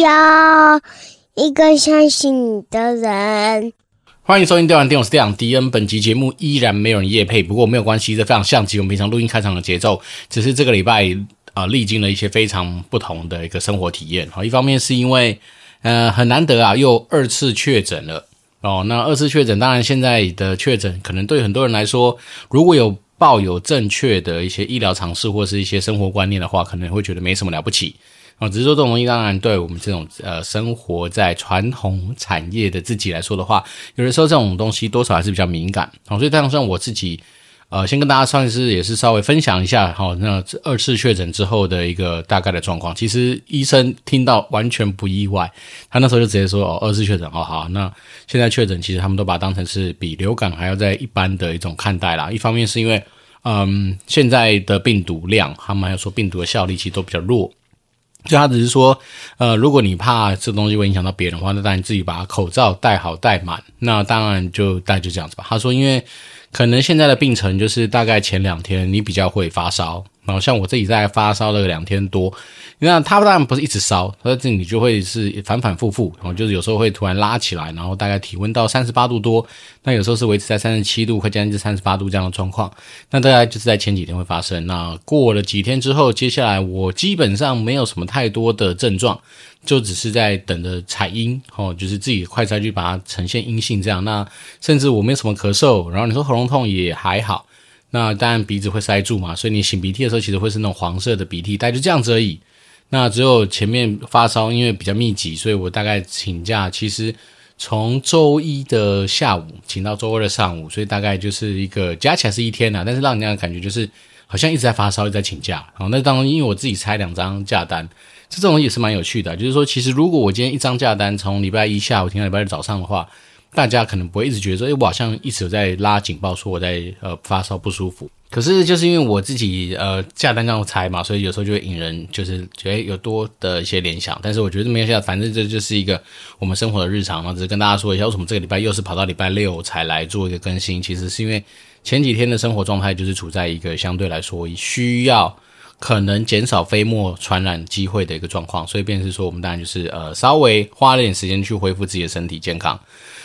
要一个相信你的人。欢迎收听《电玩电》，我是电玩迪恩。本集节目依然没有人夜配，不过没有关系，这非常像极我们平常录音开场的节奏。只是这个礼拜啊、历经了一些非常不同的一个生活体验。好，一方面是因为呃很难得啊，又二次确诊了哦。那二次确诊，当然现在的确诊可能对很多人来说，如果有抱有正确的一些医疗常识或是一些生活观念的话，可能会觉得没什么了不起啊。只是说这种东西，当然对我们这种呃生活在传统产业的自己来说的话，有的时候这种东西多少还是比较敏感啊。所以，当然像我自己，呃，先跟大家算是也是稍微分享一下哈，那二次确诊之后的一个大概的状况。其实医生听到完全不意外，他那时候就直接说哦，二次确诊哦，好，那现在确诊，其实他们都把它当成是比流感还要在一般的一种看待啦。一方面是因为嗯，现在的病毒量，他们还有说病毒的效力其实都比较弱，就他只是说，呃，如果你怕这东西会影响到别人的话，那当然自己把口罩戴好戴满，那当然就大概就这样子吧。他说，因为可能现在的病程就是大概前两天你比较会发烧，然后像我自己在发烧了两天多。那他当然不是一直烧，他这里就会是反反复复，然后就是有时候会突然拉起来，然后大概体温到三十八度多，那有时候是维持在三十七度，快将近三十八度这样的状况。那大概就是在前几天会发生。那过了几天之后，接下来我基本上没有什么太多的症状，就只是在等着采阴，哦，就是自己快筛去把它呈现阴性这样。那甚至我没有什么咳嗽，然后你说喉咙痛也还好。那当然鼻子会塞住嘛，所以你擤鼻涕的时候其实会是那种黄色的鼻涕，大概就这样子而已。那只有前面发烧，因为比较密集，所以我大概请假，其实从周一的下午请到周二的上午，所以大概就是一个加起来是一天呐。但是让人家的感觉就是好像一直在发烧，一直在请假。好，那当中因为我自己拆两张假单，这种也是蛮有趣的。就是说，其实如果我今天一张假单从礼拜一下午停到礼拜二早上的话，大家可能不会一直觉得说，诶，我好像一直有在拉警报，说我在呃发烧不舒服。可是就是因为我自己呃假单这样拆嘛，所以有时候就会引人就是觉得有多的一些联想。但是我觉得没有下，反正这就是一个我们生活的日常嘛。只是跟大家说一下，为什么这个礼拜又是跑到礼拜六才来做一个更新。其实是因为前几天的生活状态就是处在一个相对来说需要可能减少飞沫传染机会的一个状况，所以便是说我们当然就是呃稍微花了点时间去恢复自己的身体健康。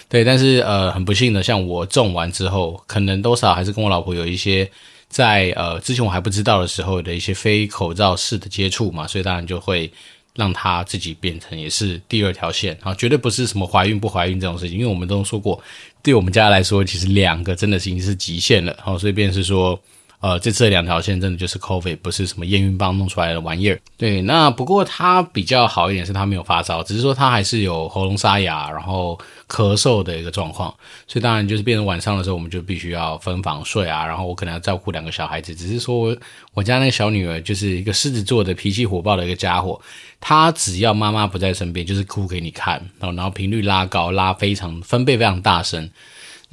对，但是呃很不幸的，像我种完之后，可能多少还是跟我老婆有一些。在呃之前我还不知道的时候的一些非口罩式的接触嘛，所以当然就会让她自己变成也是第二条线啊，绝对不是什么怀孕不怀孕这种事情，因为我们都说过，对我们家来说，其实两个真的已经是极限了，好，所以便是说。呃，这次的两条线真的就是 COVID，不是什么验孕棒弄出来的玩意儿。对，那不过他比较好一点是他没有发烧，只是说他还是有喉咙沙哑，然后咳嗽的一个状况。所以当然就是变成晚上的时候，我们就必须要分房睡啊。然后我可能要照顾两个小孩子，只是说我，我家那个小女儿就是一个狮子座的脾气火爆的一个家伙，她只要妈妈不在身边，就是哭给你看，然后然后频率拉高，拉非常分贝非常大声。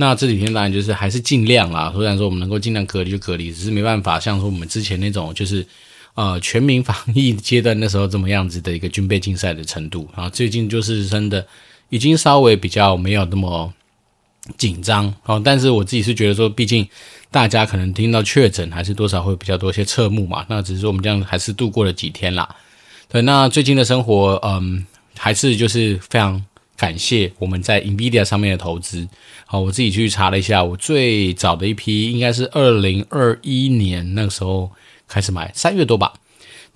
那这几天当然就是还是尽量啦，虽然说我们能够尽量隔离就隔离，只是没办法像说我们之前那种就是呃全民防疫阶段那时候这么样子的一个军备竞赛的程度啊。最近就是真的已经稍微比较没有那么紧张哦，但是我自己是觉得说，毕竟大家可能听到确诊还是多少会比较多一些侧目嘛。那只是说我们这样还是度过了几天啦。对，那最近的生活嗯还是就是非常。感谢我们在 NVIDIA 上面的投资。好，我自己去查了一下，我最早的一批应该是二零二一年那个时候开始买，三月多吧。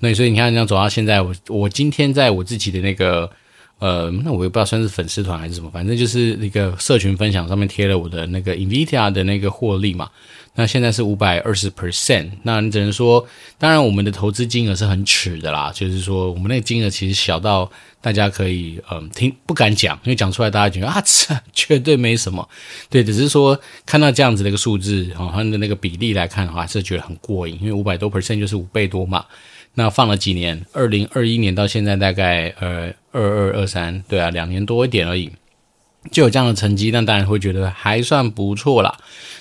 那所以你看，这样走到现在，我我今天在我自己的那个呃，那我也不知道算是粉丝团还是什么，反正就是那个社群分享上面贴了我的那个 Invita 的那个获利嘛。那现在是五百二十 percent，那你只能说，当然我们的投资金额是很尺的啦，就是说我们那个金额其实小到大家可以嗯听不敢讲，因为讲出来大家觉得啊这绝对没什么，对，只是说看到这样子的一个数字啊，它的那个比例来看的话，是觉得很过瘾，因为五百多 percent 就是五倍多嘛。那放了几年，二零二一年到现在大概呃二二二三，对啊，两年多一点而已。就有这样的成绩，那当然会觉得还算不错啦。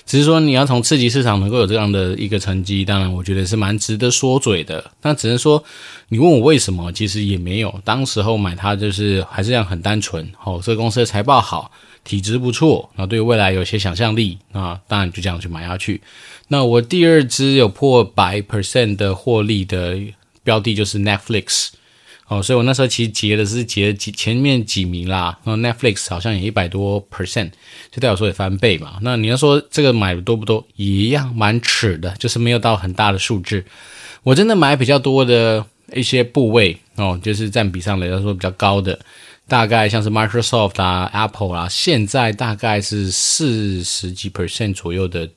只是说你要从刺激市场能够有这样的一个成绩，当然我觉得是蛮值得说嘴的。那只能说你问我为什么，其实也没有。当时候买它就是还是这样很单纯。哦，这个公司的财报好，体质不错，然后对未来有些想象力啊，当然就这样去买下去。那我第二支有破百 percent 的获利的标的就是 Netflix。哦，所以我那时候其实截的是截几前面几名啦。那 Netflix 好像也一百多 percent，就代表说也翻倍嘛。那你要说这个买的多不多，一样蛮尺的，就是没有到很大的数字。我真的买比较多的一些部位哦，就是占比上来说比较高的，大概像是 Microsoft 啊、Apple 啊，现在大概是四十几 percent 左右的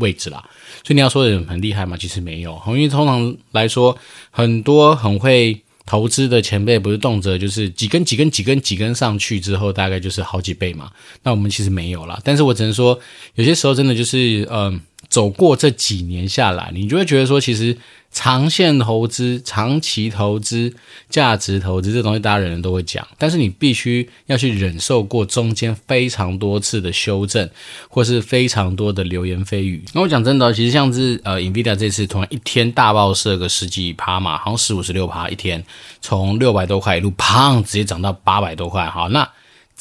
位置啦。所以你要说的很厉害嘛，其实没有，因为通常来说，很多很会。投资的前辈不是动辄就是几根几根几根几根上去之后，大概就是好几倍嘛。那我们其实没有了，但是我只能说，有些时候真的就是，嗯、呃，走过这几年下来，你就会觉得说，其实。长线投资、长期投资、价值投资这东西，大家人人都会讲，但是你必须要去忍受过中间非常多次的修正，或是非常多的流言蜚语。那我讲真的，其实像是呃，NVIDIA 这次突然一天大爆射个十几趴嘛，好像十五十六趴一天，从六百多块一路砰直接涨到八百多块，好那。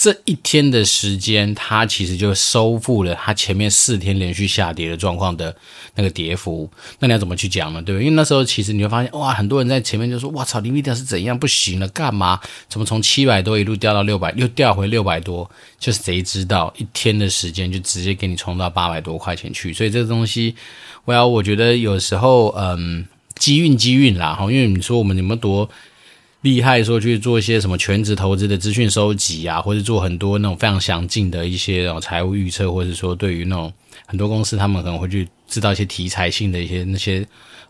这一天的时间，它其实就收复了它前面四天连续下跌的状况的那个跌幅。那你要怎么去讲呢？对不对？因为那时候其实你会发现，哇，很多人在前面就说：“哇操，NVIDIA 是怎样不行了？干嘛？怎么从七百多一路掉到六百，又掉回六百多？就是谁知道一天的时间就直接给你冲到八百多块钱去？所以这个东西，我要我觉得有时候，嗯，机运机运啦，哈，因为你说我们有没有多？厉害说去做一些什么全职投资的资讯收集啊，或者做很多那种非常详尽的一些财务预测，或者说对于那种很多公司他们可能会去知道一些题材性的一些那些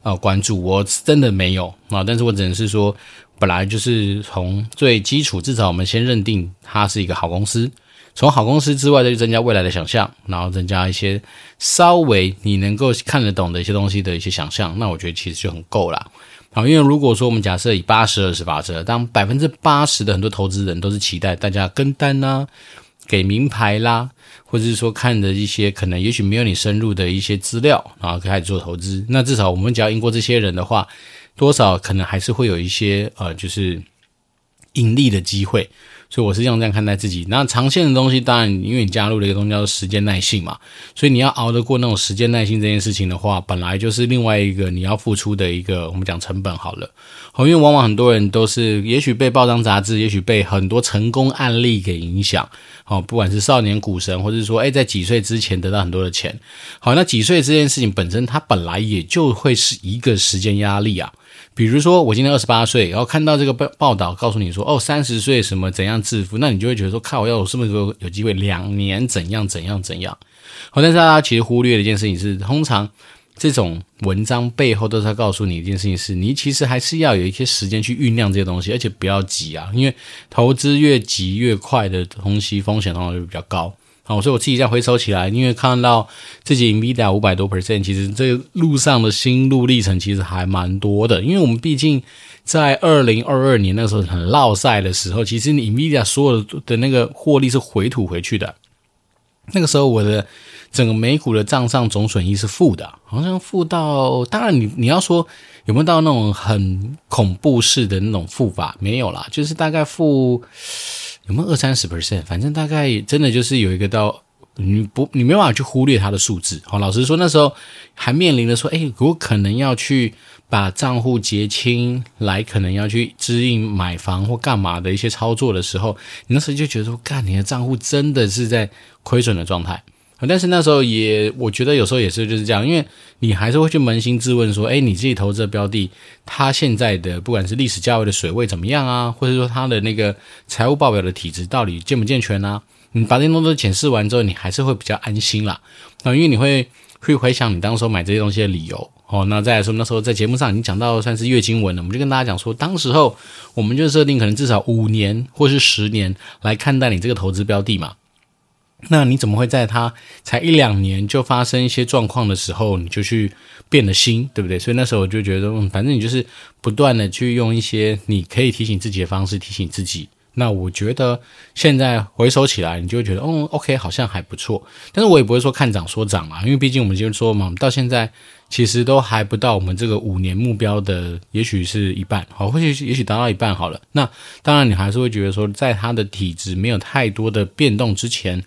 呃关注，我真的没有啊，但是我只能是说，本来就是从最基础，至少我们先认定它是一个好公司，从好公司之外再去增加未来的想象，然后增加一些稍微你能够看得懂的一些东西的一些想象，那我觉得其实就很够了。好，因为如果说我们假设以八十二十法则，当百分之八十的很多投资人都是期待大家跟单呐、给名牌啦，或者是说看的一些可能也许没有你深入的一些资料，然后开始做投资，那至少我们只要赢过这些人的话，多少可能还是会有一些呃，就是盈利的机会。所以我是这样这样看待自己。那长线的东西，当然因为你加入了一个东西叫做时间耐性嘛，所以你要熬得过那种时间耐性这件事情的话，本来就是另外一个你要付出的一个我们讲成本好了。好，因为往往很多人都是也许被报章杂志，也许被很多成功案例给影响。好，不管是少年股神，或者是说诶在几岁之前得到很多的钱。好，那几岁这件事情本身，它本来也就会是一个时间压力啊。比如说，我今天二十八岁，然后看到这个报报道，告诉你说，哦，三十岁什么怎样致富，那你就会觉得说，靠，要我是不是有有机会两年怎样怎样怎样？好，但是大家其实忽略的一件事情是，通常这种文章背后都是在告诉你一件事情是，你其实还是要有一些时间去酝酿这些东西，而且不要急啊，因为投资越急越快的东西，风险通常就比较高。好，所以我自己再回首起来，因为看到自己 NVIDIA 五百多 percent，其实这路上的心路历程其实还蛮多的。因为我们毕竟在二零二二年那时候很落赛的时候，其实 NVIDIA 所有的那个获利是回吐回去的。那个时候我的整个美股的账上总损益是负的，好像负到，当然你你要说有没有到那种很恐怖式的那种负法，没有啦，就是大概负。有没有二三十 percent？反正大概真的就是有一个到你不你没办法去忽略它的数字。好，老实说那时候还面临着说，哎，如果可能要去把账户结清，来可能要去支应买房或干嘛的一些操作的时候，你那时候就觉得说，干你的账户真的是在亏损的状态。但是那时候也，我觉得有时候也是就是这样，因为你还是会去扪心自问说，哎，你自己投资的标的，它现在的不管是历史价位的水位怎么样啊，或者说它的那个财务报表的体质到底健不健全啊？你把这些东西都检视完之后，你还是会比较安心啦。啊，因为你会会回想你当时候买这些东西的理由。哦，那再来说，那时候在节目上已经讲到算是月经文了，我们就跟大家讲说，当时候我们就设定可能至少五年或是十年来看待你这个投资标的嘛。那你怎么会在他才一两年就发生一些状况的时候，你就去变了心，对不对？所以那时候我就觉得，嗯，反正你就是不断的去用一些你可以提醒自己的方式提醒自己。那我觉得现在回首起来，你就会觉得，嗯，OK，好像还不错。但是我也不会说看涨说涨啊，因为毕竟我们就是说嘛，我们到现在其实都还不到我们这个五年目标的，也许是一半，好，或许也许达到一半好了。那当然，你还是会觉得说，在它的体质没有太多的变动之前。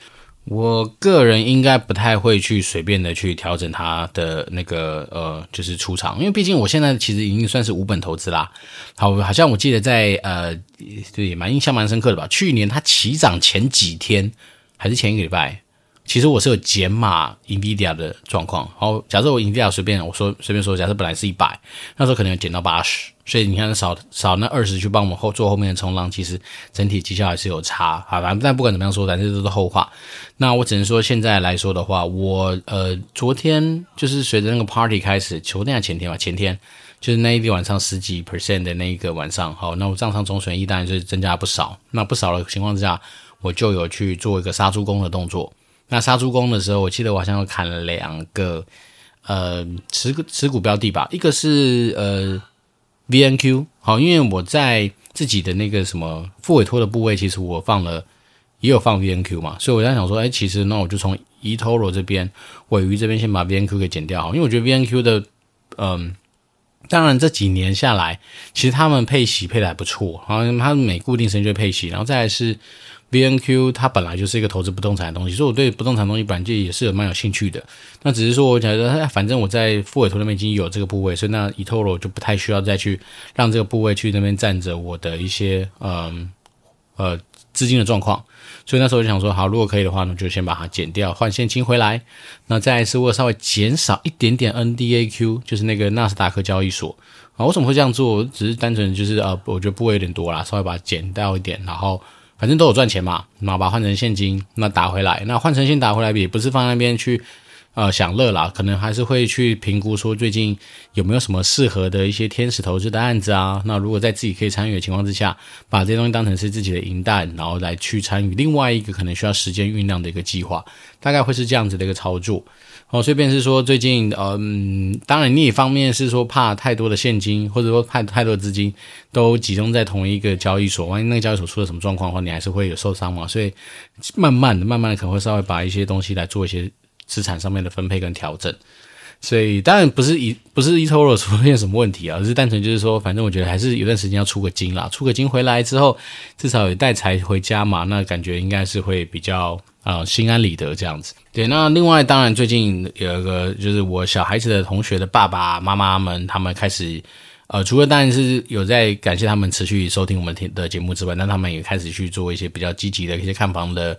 我个人应该不太会去随便的去调整它的那个呃，就是出场，因为毕竟我现在其实已经算是无本投资啦。好，好像我记得在呃，对，蛮印象蛮深刻的吧。去年它起涨前几天，还是前一个礼拜。其实我是有减码 NVIDIA 的状况，好，假设我 NVIDIA 随便我说随便说，假设本来是一百，那时候可能有减到八十，所以你看少少那二十去帮我们后做后面的冲浪，其实整体绩效还是有差，好吧？但不管怎么样说，反正这都是后话。那我只能说现在来说的话，我呃昨天就是随着那个 party 开始，昨天前天吧，前天就是那一个晚上十几 percent 的那一个晚上，好，那我账上总损益当然就是增加不少，那不少的情况之下，我就有去做一个杀猪工的动作。那杀猪工的时候，我记得我好像砍了两个，呃，持股持股标的吧，一个是呃 VNQ，好，因为我在自己的那个什么副委托的部位，其实我放了也有放 VNQ 嘛，所以我在想说，哎，其实那我就从 eToro 这边尾鱼这边先把 VNQ 给减掉，因为我觉得 VNQ 的，嗯、当然这几年下来，其实他们配息配的还不错，好，他们每固定时间就配息，然后再来是。VNQ 它本来就是一个投资不动产的东西，所以我对不动产东西本来就也是有蛮有兴趣的。那只是说，我觉得，反正我在复委托那边已经有这个部位，所以那 eToro 就不太需要再去让这个部位去那边占着我的一些嗯呃资金的状况。所以那时候就想说，好，如果可以的话呢，就先把它减掉，换现金回来。那再一次，我稍微减少一点点 NDAQ，就是那个纳斯达克交易所啊。为什么会这样做？只是单纯就是呃，我觉得部位有点多啦，稍微把它减掉一点，然后。反正都有赚钱嘛，那把换成现金，那打回来，那换成现打回来也不是放那边去，呃，享乐啦，可能还是会去评估说最近有没有什么适合的一些天使投资的案子啊。那如果在自己可以参与的情况之下，把这些东西当成是自己的银弹，然后来去参与另外一个可能需要时间酝酿的一个计划，大概会是这样子的一个操作。哦，所以便是说，最近，嗯，当然，另一方面是说，怕太多的现金，或者说怕太多资金都集中在同一个交易所，万一那个交易所出了什么状况的话，你还是会有受伤嘛。所以，慢慢的、慢慢的，可能会稍微把一些东西来做一些资产上面的分配跟调整。所以，当然不是一不是 eToro 出现什么问题啊，而是单纯就是说，反正我觉得还是有段时间要出个金啦，出个金回来之后，至少有带财回家嘛，那感觉应该是会比较。啊、呃，心安理得这样子。对，那另外当然最近有一个就是我小孩子的同学的爸爸妈妈们，他们开始，呃，除了当然是有在感谢他们持续收听我们的节目之外，那他们也开始去做一些比较积极的一些看房的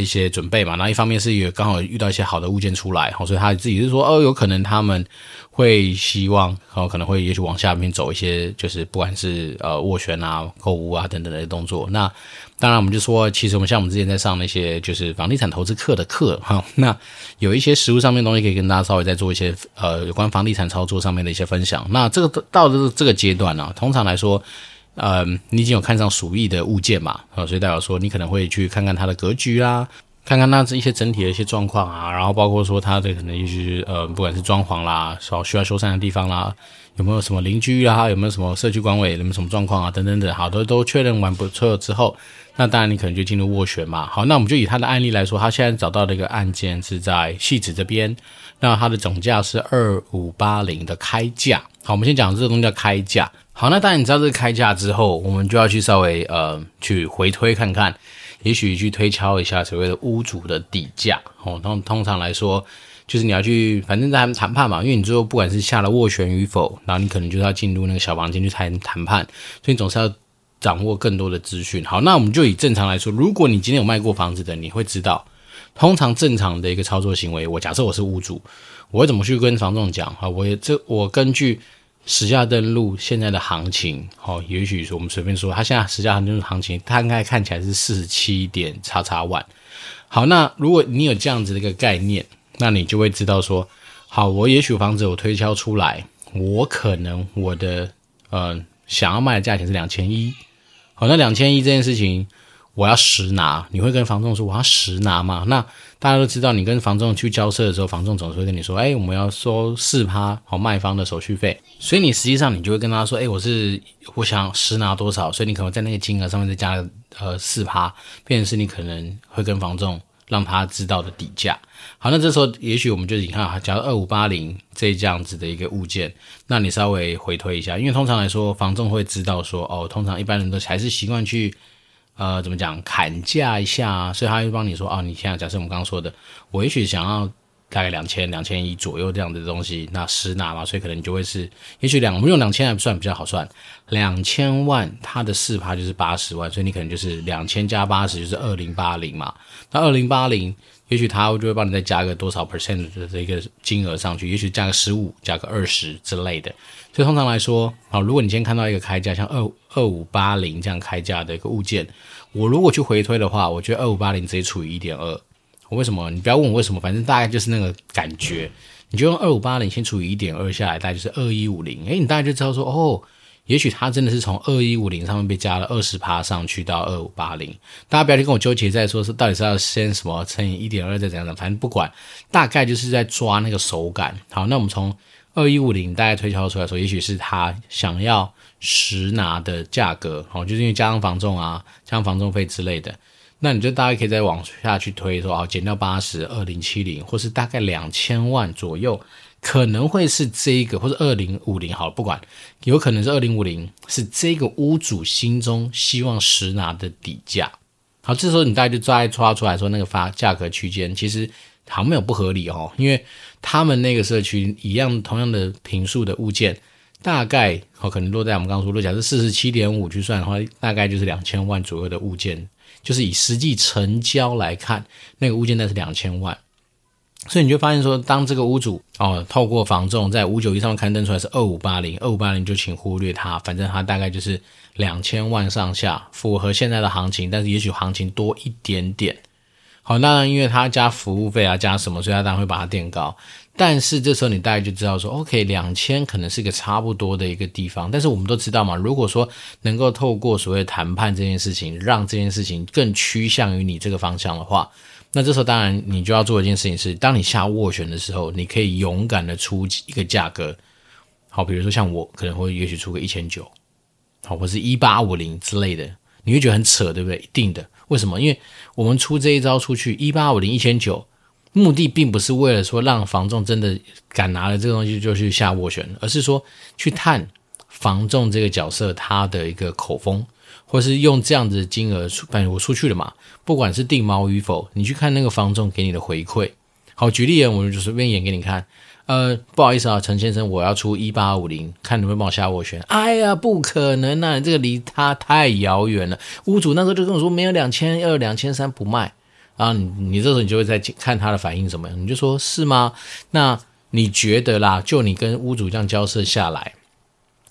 一些准备嘛。那一方面是也刚好遇到一些好的物件出来，好所以他自己是说，哦，有可能他们会希望，然后可能会也许往下面走一些，就是不管是呃斡旋啊、购物啊等等的动作。那当然，我们就说，其实我们像我们之前在上那些就是房地产投资课的课哈，那有一些实物上面东西可以跟大家稍微再做一些呃有关房地产操作上面的一些分享。那这个到了这个阶段呢、通常来说，呃，你已经有看上鼠疫的物件嘛，啊，所以代表说你可能会去看看它的格局啊，看看它这一些整体的一些状况啊，然后包括说它的可能一些呃不管是装潢啦，少需要修缮的地方啦。有没有什么邻居啊？有没有什么社区管委？有没有什么状况啊？等等等，好的都确认完不错之后，那当然你可能就进入斡旋嘛。好，那我们就以他的案例来说，他现在找到的一个案件是在汐止这边，那他的总价是二五八零的开价。好，我们先讲这个东西叫开价。好，那当然你知道这个开价之后，我们就要去稍微呃去回推看看，也许去推敲一下所谓的屋主的底价。哦，通通常来说。就是你要去，反正在他们谈判嘛，因为你最后不管是下了斡旋与否，然后你可能就是要进入那个小房间去谈谈判，所以你总是要掌握更多的资讯。好，那我们就以正常来说，如果你今天有卖过房子的，你会知道，通常正常的一个操作行为，我假设我是屋主，我会怎么去跟房仲讲？啊，我也这我根据实价登录现在的行情，好，也许说我们随便说，它现在实价登录行情，它应该看起来是四十七点叉叉万。好，那如果你有这样子的一个概念。那你就会知道说，好，我也许房子我推敲出来，我可能我的呃想要卖的价钱是两千一，好，那两千一这件事情我要实拿，你会跟房仲说我要实拿吗？那大家都知道，你跟房仲去交涉的时候，房仲总是会跟你说，哎，我们要收四趴好卖方的手续费，所以你实际上你就会跟他说，哎，我是我想实拿多少，所以你可能在那个金额上面再加呃四趴，变成是你可能会跟房仲。让他知道的底价。好，那这时候也许我们就你看，假如二五八零这这样子的一个物件，那你稍微回推一下，因为通常来说，房仲会知道说，哦，通常一般人都还是习惯去，呃，怎么讲，砍价一下，所以他会帮你说，哦，你现在假设我们刚刚说的，我也许想要大概两千、两千一左右这样的东西，那十拿嘛，所以可能你就会是，也许两，我们用两千还算比较好算，两千万它的四趴就是八十万，所以你可能就是两千加八十就是二零八零嘛，那二零八零，也许他就会帮你再加个多少 percent 的这个金额上去，也许加个十五，加个二十之类的。所以通常来说，好，如果你今天看到一个开价像二二五八零这样开价的一个物件，我如果去回推的话，我觉得二五八零直接除以一点二。我为什么？你不要问我为什么，反正大概就是那个感觉。你就用二五八零先除以一点二下来，大概就是二一五零。诶，你大概就知道说，哦，也许它真的是从二一五零上面被加了二十趴上去到二五八零。大家不要去跟我纠结在说是到底是要先什么乘以一点二再怎样的，反正不管，大概就是在抓那个手感。好，那我们从。二一五零大概推敲出来说，也许是他想要实拿的价格，哦，就是因为加上房重啊，加上房重费之类的，那你就大概可以再往下去推说，哦，减掉八十，二零七零，或是大概两千万左右，可能会是这个，或者二零五零，好了，不管，有可能是二零五零，是这个屋主心中希望实拿的底价。好，这时候你大概就再抓出来说，那个发价格区间，其实。好没有不合理哦，因为他们那个社区一样同样的平数的物件，大概哦可能落在我们刚刚说落，假设四十七点五去算的话，大概就是两千万左右的物件，就是以实际成交来看，那个物件那是两千万，所以你就发现说，当这个屋主哦透过房仲在五九一上面刊登出来是二五八零，二五八零就请忽略它，反正它大概就是两千万上下，符合现在的行情，但是也许行情多一点点。好，那因为他加服务费啊，加什么，所以他当然会把它垫高。但是这时候你大概就知道说，OK，两千可能是一个差不多的一个地方。但是我们都知道嘛，如果说能够透过所谓谈判这件事情，让这件事情更趋向于你这个方向的话，那这时候当然你就要做一件事情是，当你下斡旋的时候，你可以勇敢的出一个价格。好，比如说像我可能会也许出个一千九，好，或是一八五零之类的，你会觉得很扯，对不对？一定的。为什么？因为我们出这一招出去一八五零一千九，目的并不是为了说让房仲真的敢拿了这个东西就去下斡旋，而是说去探房仲这个角色他的一个口风，或是用这样子的金额出，反正我出去了嘛，不管是定锚与否，你去看那个房仲给你的回馈。好，举例啊，我就随便演给你看。呃，不好意思啊，陈先生，我要出一八五零，看能不能帮我下斡旋。哎呀，不可能啊，这个离他太遥远了。屋主那时候就跟我说，没有两千二、两千三不卖啊。你你这时候你就会在看他的反应怎么样，你就说是吗？那你觉得啦，就你跟屋主这样交涉下来。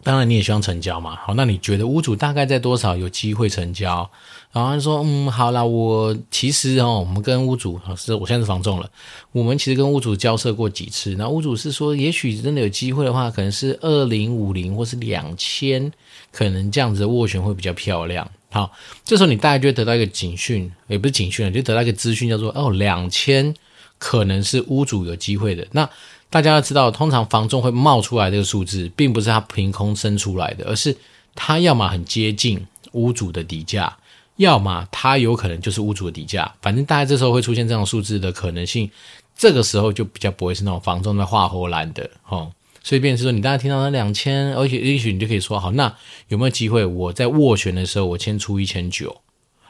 当然你也希望成交嘛，好，那你觉得屋主大概在多少有机会成交？然后他说，嗯，好啦，我其实哦，我们跟屋主是，我现在是房仲了，我们其实跟屋主交涉过几次，那屋主是说，也许真的有机会的话，可能是二零五零或是两千，可能这样子的斡旋会比较漂亮。好，这时候你大概就会得到一个警讯，也不是警讯了，就得到一个资讯，叫做哦，两千可能是屋主有机会的。那大家要知道，通常房仲会冒出来这个数字，并不是它凭空生出来的，而是它要么很接近屋主的底价，要么它有可能就是屋主的底价。反正大概这时候会出现这种数字的可能性，这个时候就比较不会是那种房仲在画唬烂的哦。所以，便是说，你大家听到那两千，而且也许你就可以说，好，那有没有机会？我在斡旋的时候，我先出一千九。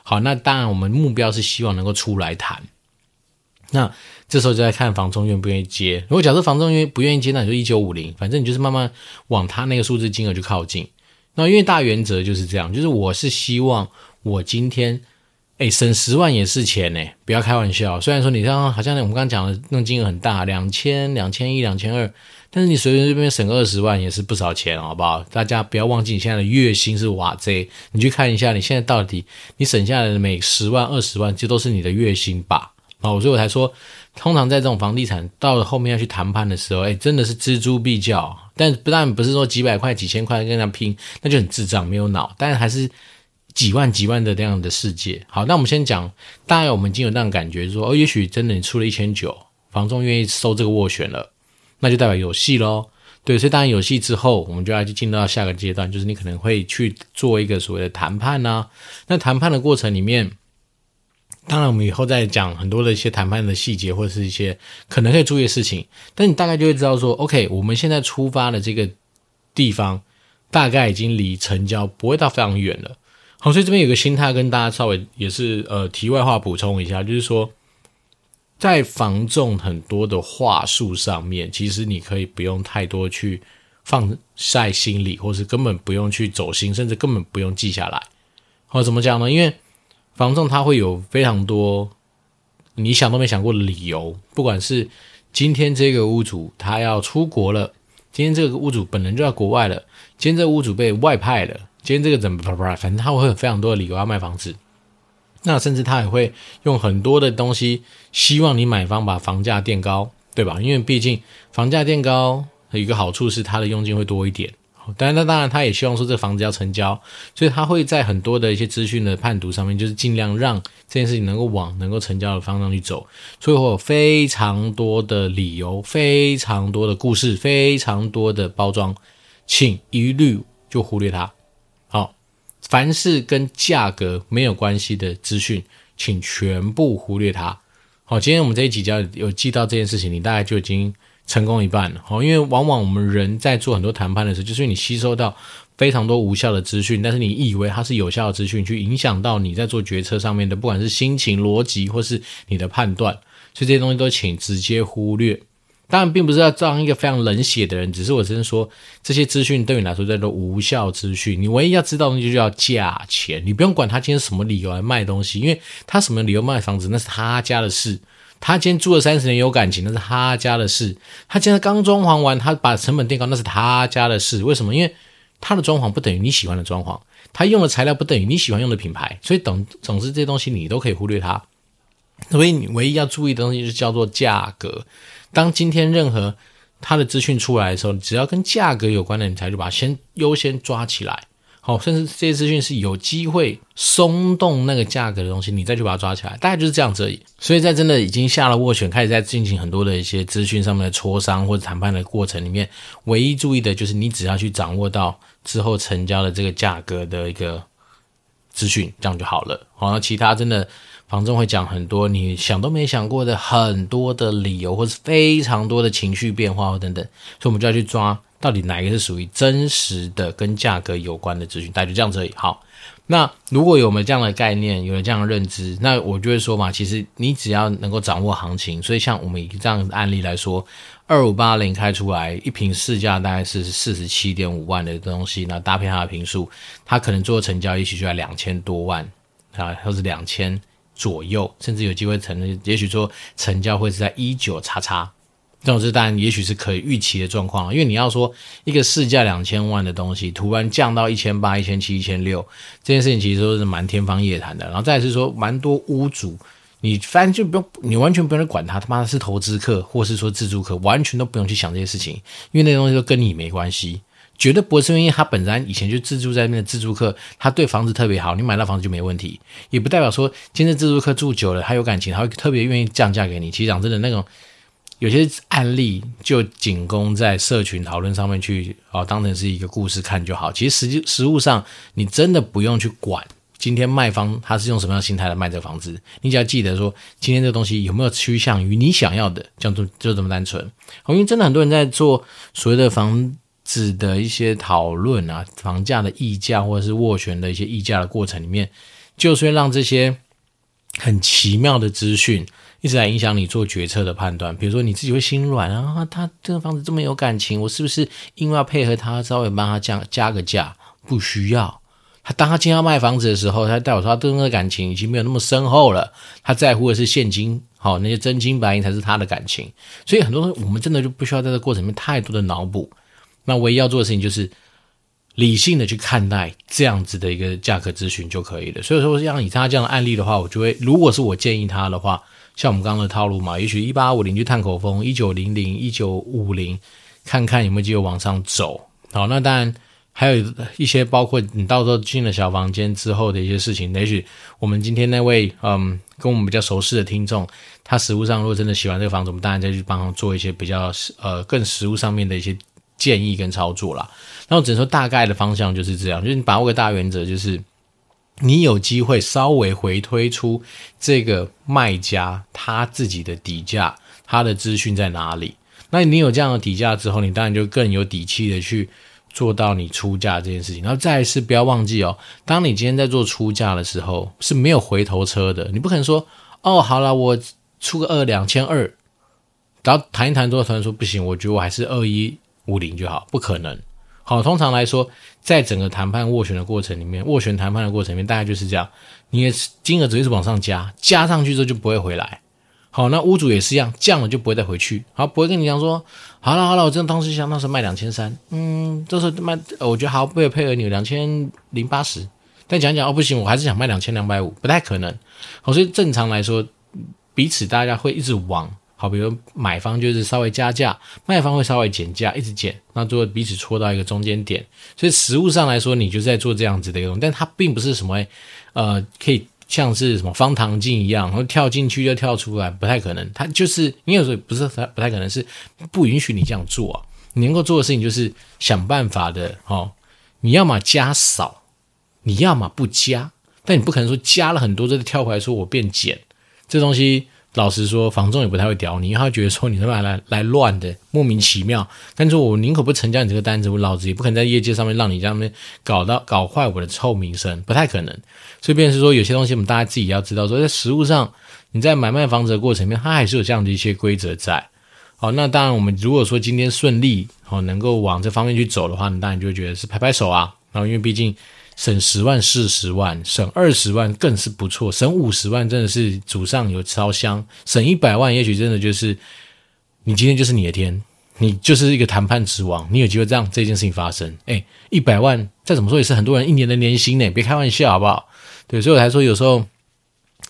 好，那当然，我们目标是希望能够出来谈。那这时候就在看房仲愿不愿意接。如果假设房仲愿不愿意接，那你就一九五零，反正你就是慢慢往他那个数字金额去靠近。那因为大原则就是这样，就是我是希望我今天，哎，省十万也是钱呢，不要开玩笑。虽然说你像好像我们刚刚讲的那种金额很大，两千、两千一、两千二，但是你随随便便省个二十万也是不少钱，好不好？大家不要忘记你现在的月薪是哇塞，你去看一下你现在到底你省下来的每十万、二十万，这都是你的月薪吧。好，所以我才说，通常在这种房地产到了后面要去谈判的时候，哎，真的是锱铢必较。但不但不是说几百块、几千块跟他拼，那就很智障，没有脑。但是还是几万、几万的这样的世界。好，那我们先讲，大概我们已经有那种感觉，说哦，也许真的你出了一千九，房仲愿意收这个斡旋了，那就代表有戏喽。对，所以当然有戏之后，我们就要去进入到下个阶段，就是你可能会去做一个所谓的谈判呐、啊。那谈判的过程里面。当然，我们以后再讲很多的一些谈判的细节，或者是一些可能可以注意的事情。但你大概就会知道说，OK，我们现在出发的这个地方，大概已经离成交不会到非常远了。好，所以这边有个心态跟大家稍微也是呃题外话补充一下，就是说，在防重很多的话术上面，其实你可以不用太多去放在心里，或是根本不用去走心，甚至根本不用记下来。好，怎么讲呢？因为房仲他会有非常多你想都没想过的理由，不管是今天这个屋主他要出国了，今天这个屋主本人就在国外了，今天这个屋主被外派了。今天这个怎么啪啪，反正他会有非常多的理由要卖房子，那甚至他也会用很多的东西，希望你买方把房价垫高，对吧？因为毕竟房价垫高有一个好处是它的佣金会多一点，当然，那当然他也希望说这房子要成交，所以他会在很多的一些资讯的判读上面，就是尽量让这件事情能够往能够成交的方向去走，所以会有非常多的理由，非常多的故事，非常多的包装，请一律就忽略它。好凡是跟价格没有关系的资讯，请全部忽略它。好，今天我们这一集就要有记到这件事情，你大概就已经成功一半了。好，因为往往我们人在做很多谈判的时候，就是你吸收到非常多无效的资讯，但是你以为它是有效的资讯，去影响到你在做决策上面的，不管是心情、逻辑或是你的判断，所以这些东西都请直接忽略。当然，并不是要当一个非常冷血的人，只是我只是说，这些资讯对你来说叫做无效资讯。你唯一要知道的东西就叫价钱，你不用管他今天什么理由来卖东西，因为他什么理由卖房子那是他家的事。他今天住了三十年有感情，那是他家的事。他今天刚装潢完，他把成本垫高，那是他家的事。为什么？因为他的装潢不等于你喜欢的装潢，他用的材料不等于你喜欢用的品牌，所以等总之这些东西你都可以忽略它。所以你唯一要注意的东西就是叫做价格。当今天任何他的资讯出来的时候，只要跟价格有关的，你才就把先优先抓起来。好，甚至这些资讯是有机会松动那个价格的东西，你再去把它抓起来，大概就是这样子而已。所以在真的已经下了斡旋，开始在进行很多的一些资讯上面的磋商或者谈判的过程里面，唯一注意的就是你只要去掌握到之后成交的这个价格的一个资讯，这样就好了。好，那其他真的。房仲会讲很多你想都没想过的很多的理由，或是非常多的情绪变化等等，所以我们就要去抓到底哪一个是属于真实的跟价格有关的资讯。大概就这样子而已。好，那如果有我们这样的概念，有了这样的认知，那我就会说嘛，其实你只要能够掌握行情，所以像我们以这样的案例来说，二五八零开出来一瓶市价大概是四十七点五万的东西，那搭配它的瓶数，它可能做成交也许就在两千多万啊，或是两千。左右，甚至有机会成，也许说成交会是在一九叉叉，这种是当然，也许是可以预期的状况。因为你要说一个市价两千万的东西，突然降到一千八、一千七、一千六，这件事情其实都是蛮天方夜谭的。然后再是说，蛮多屋主，你反正就不用，你完全不用管他，他妈的是投资客，或是说自住客，完全都不用去想这些事情，因为那东西都跟你没关系。绝对不是因为他本身以前就自住在那边的自住客，他对房子特别好，你买到房子就没问题，也不代表说今天自住客住久了，他有感情，他会特别愿意降价给你。其实讲真的，那种有些案例就仅供在社群讨论上面去哦，当成是一个故事看就好。其实实际实务上，你真的不用去管今天卖方他是用什么样的心态来卖这个房子，你只要记得说今天这个东西有没有趋向于你想要的，这样就就这么单纯。因为真的很多人在做所谓的房。子的一些讨论啊，房价的溢价或者是斡旋的一些溢价的过程里面，就是让这些很奇妙的资讯一直在影响你做决策的判断。比如说你自己会心软啊，他这个房子这么有感情，我是不是因为要配合他，稍微帮他降加个价？不需要。他当他今天要卖房子的时候，他代表说他对那个感情已经没有那么深厚了，他在乎的是现金，好，那些真金白银才是他的感情。所以很多东西我们真的就不需要在这过程里面太多的脑补。那唯一要做的事情就是理性的去看待这样子的一个价格咨询就可以了。所以说，像以他这样的案例的话，我就会，如果是我建议他的话，像我们刚刚的套路嘛，也许一八五零去探口风，一九零零、一九五零，看看有没有机会往上走。好，那当然还有一些包括你到时候进了小房间之后的一些事情。也许我们今天那位嗯跟我们比较熟悉的听众，他实物上如果真的喜欢这个房子，我们当然再去帮他做一些比较呃更实物上面的一些。建议跟操作啦，那我只能说大概的方向就是这样，就是你把握个大原则，就是你有机会稍微回推出这个卖家他自己的底价，他的资讯在哪里？那你有这样的底价之后，你当然就更有底气的去做到你出价这件事情。然后再来是不要忘记哦，当你今天在做出价的时候是没有回头车的，你不可能说哦，好了，我出个二两千二，然后谈一谈之后，突然说不行，我觉得我还是二一五零就好，不可能。好，通常来说，在整个谈判斡旋的过程里面，斡旋谈判的过程里面，大概就是这样，你的金额只会是往上加，加上去之后就不会回来。好，那屋主也是一样，降了就不会再回去，好，不会跟你讲说，好了好了，我这当时想当时卖两千三，嗯，这时候卖，我觉得好，不会配合你两千零八十，但讲讲哦不行，我还是想卖两千两百五，不太可能。好，所以正常来说，彼此大家会一直往。好，比如买方就是稍微加价，卖方会稍微减价，一直减，那最后彼此戳到一个中间点。所以实物上来说，你就在做这样子的一个东西，但它并不是什么，呃，可以像是什么方糖镜一样，然后跳进去就跳出来，不太可能。它就是因为说不是不太可能，是不允许你这样做。你能够做的事情就是想办法的哦，你要么加少，你要么不加，但你不可能说加了很多，再跳回来说我变减，这东西。老实说，房仲也不太会屌你，因为他觉得说你他妈来来乱的，莫名其妙。但是我宁可不成交你这个单子，我老子也不可能在业界上面让你这样搞到搞坏我的臭名声，不太可能。所以，便是说有些东西我们大家自己要知道，说在实务上，你在买卖房子的过程里面，它还是有这样的一些规则在。好，那当然，我们如果说今天顺利，好能够往这方面去走的话，你当然就会觉得是拍拍手啊。然后，因为毕竟。省十万四十万，省二十万更是不错，省五十万真的是祖上有烧香，省一百万也许真的就是你今天就是你的天，你就是一个谈判之王，你有机会让这件事情发生。哎，一百万再怎么说也是很多人一年的年薪呢，别开玩笑好不好？对，所以我才说有时候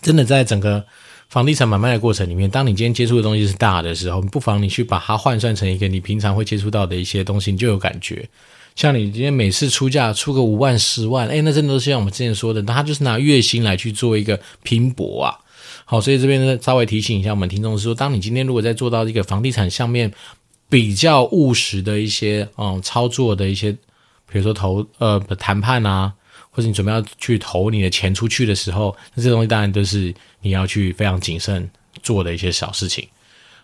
真的在整个房地产买卖的过程里面，当你今天接触的东西是大的时候，不妨你去把它换算成一个你平常会接触到的一些东西，你就有感觉。像你今天每次出价出个五万、十万，哎，那真的都是像我们之前说的，那他就是拿月薪来去做一个拼搏啊。好，所以这边呢稍微提醒一下我们听众是说，当你今天如果在做到一个房地产上面比较务实的一些嗯操作的一些，比如说投呃谈判啊，或者你准备要去投你的钱出去的时候，那这东西当然都是你要去非常谨慎做的一些小事情。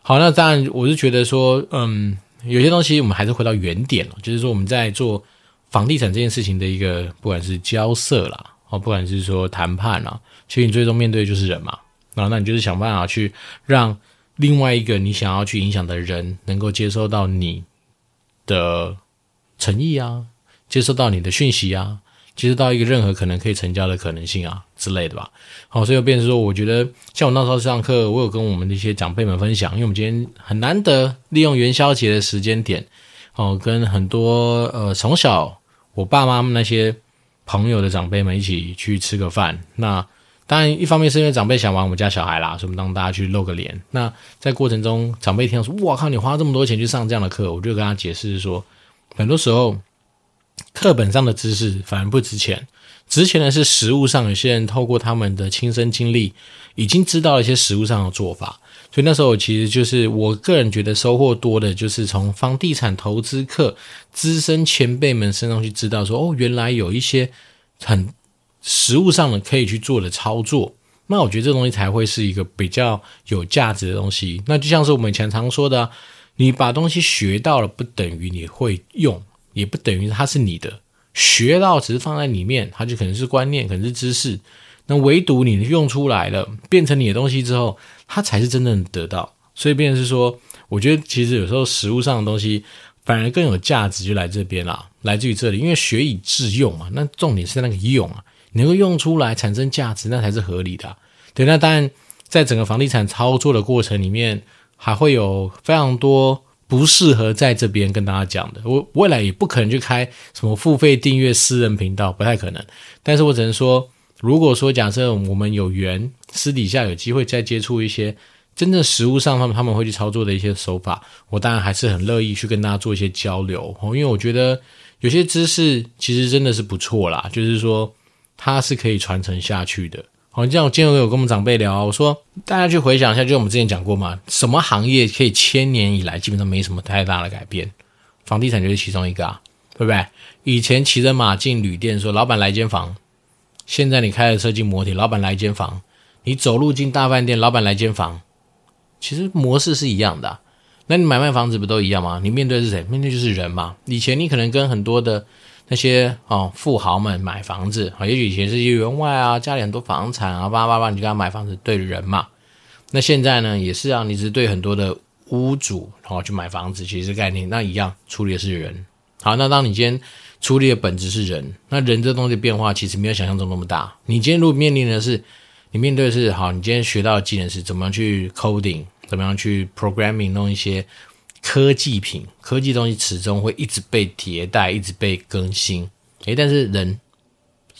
好，那当然我是觉得说，嗯。有些东西我们还是回到原点了，就是说我们在做房地产这件事情的一个，不管是交涉啦，哦，不管是说谈判啦，其实你最终面对的就是人嘛，然后那你就是想办法去让另外一个你想要去影响的人能够接收到你的诚意啊，接收到你的讯息啊。其实到一个任何可能可以成交的可能性啊之类的吧，好，所以变成说，我觉得像我那时候上课，我有跟我们的一些长辈们分享，因为我们今天很难得利用元宵节的时间点，哦，跟很多呃从小我爸妈那些朋友的长辈们一起去吃个饭。那当然一方面是因为长辈想玩我们家小孩啦，所以我们让大家去露个脸。那在过程中，长辈听到说，哇靠，你花这么多钱去上这样的课，我就跟他解释说，很多时候。课本上的知识反而不值钱，值钱的是实物上有些人透过他们的亲身经历，已经知道了一些实物上的做法。所以那时候其实就是我个人觉得收获多的，就是从房地产投资课资深前辈们身上去知道说，哦，原来有一些很实物上的可以去做的操作。那我觉得这东西才会是一个比较有价值的东西。那就像是我们以前常说的，你把东西学到了，不等于你会用。也不等于它是你的，学到只是放在里面，它就可能是观念，可能是知识。那唯独你用出来了，变成你的东西之后，它才是真正得到。所以，变成是说，我觉得其实有时候实物上的东西反而更有价值，就来这边啦，来自于这里，因为学以致用嘛。那重点是那个用啊，能够用出来产生价值，那才是合理的啊。对，那当然，在整个房地产操作的过程里面，还会有非常多。不适合在这边跟大家讲的，我未来也不可能去开什么付费订阅私人频道，不太可能。但是我只能说，如果说假设我们有缘，私底下有机会再接触一些真正实物上他们他们会去操作的一些手法，我当然还是很乐意去跟大家做一些交流哦，因为我觉得有些知识其实真的是不错啦，就是说它是可以传承下去的。好，这样我今天有跟我们长辈聊，我说大家去回想一下，就我们之前讲过嘛，什么行业可以千年以来基本上没什么太大的改变？房地产就是其中一个啊，对不对？以前骑着马进旅店说老板来间房，现在你开着车进摩铁，老板来间房，你走路进大饭店，老板来间房，其实模式是一样的。那你买卖房子不都一样吗？你面对是谁？面对就是人嘛。以前你可能跟很多的那些哦富豪们买房子啊，也许以前是一些员外啊，家里很多房产啊，叭叭叭，你就跟他买房子对人嘛。那现在呢，也是啊，你只是对很多的屋主然后去买房子，其实概念那一样，处理的是人。好，那当你今天处理的本质是人，那人这东西变化其实没有想象中那么大。你今天如果面临的是，你面对的是好，你今天学到的技能是怎么样去 coding，怎么样去 programming，弄一些科技品，科技东西始终会一直被迭代，一直被更新。诶，但是人，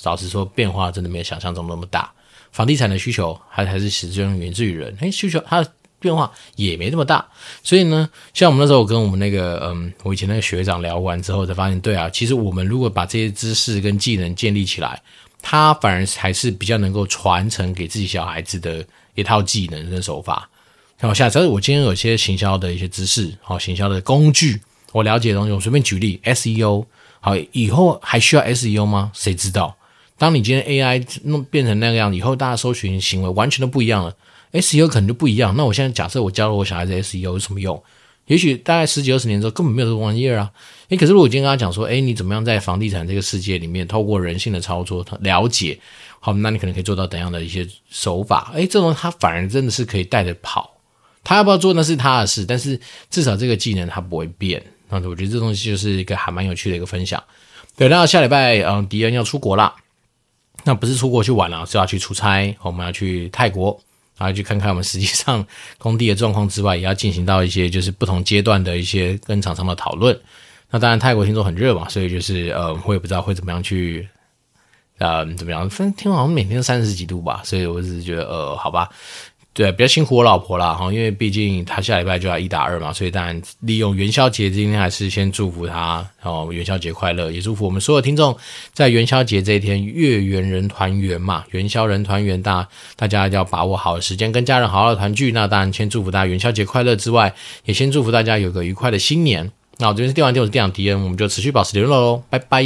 老实说，变化真的没有想象中那么大。房地产的需求还还是始终源自于人，诶，需求它变化也没那么大，所以呢，像我们那时候跟我们那个嗯，我以前那个学长聊完之后，才发现，对啊，其实我们如果把这些知识跟技能建立起来，他反而还是比较能够传承给自己小孩子的一套技能跟手法。好，下次我今天有些行销的一些知识，好，行销的工具，我了解的东西，我随便举例，SEO，好，以后还需要 SEO 吗？谁知道？当你今天 AI 弄变成那个样，以后大家搜寻行为完全都不一样了，SEO 可能就不一样。那我现在假设我教了我小孩子 SEO 有什么用？也许大概十几二十年之后根本没有这个玩意儿啊。诶，可是如果我今天跟他讲说，诶，你怎么样在房地产这个世界里面，透过人性的操作了解，好，那你可能可以做到怎样的一些手法？诶，这种他反而真的是可以带着跑。他要不要做那是他的事，但是至少这个技能他不会变。那我觉得这东西就是一个还蛮有趣的一个分享。对，那下礼拜嗯，迪恩要出国啦。那不是出国去玩了，是要去出差。我们要去泰国，然后去看看我们实际上工地的状况之外，也要进行到一些就是不同阶段的一些跟厂商的讨论。那当然，泰国听说很热嘛，所以就是呃，我也不知道会怎么样去，呃，怎么样？反正听好像每天都三十几度吧，所以我只是觉得呃，好吧。对，比较辛苦我老婆啦，哈，因为毕竟她下礼拜就要一打二嘛，所以当然利用元宵节今天还是先祝福她哦，元宵节快乐，也祝福我们所有听众在元宵节这一天月圆人团圆嘛，元宵人团圆，大大家要把握好时间跟家人好好的团聚。那当然先祝福大家元宵节快乐之外，也先祝福大家有个愉快的新年。那我这边是电玩店，我是店长迪恩，我们就持续保持联络喽，拜拜。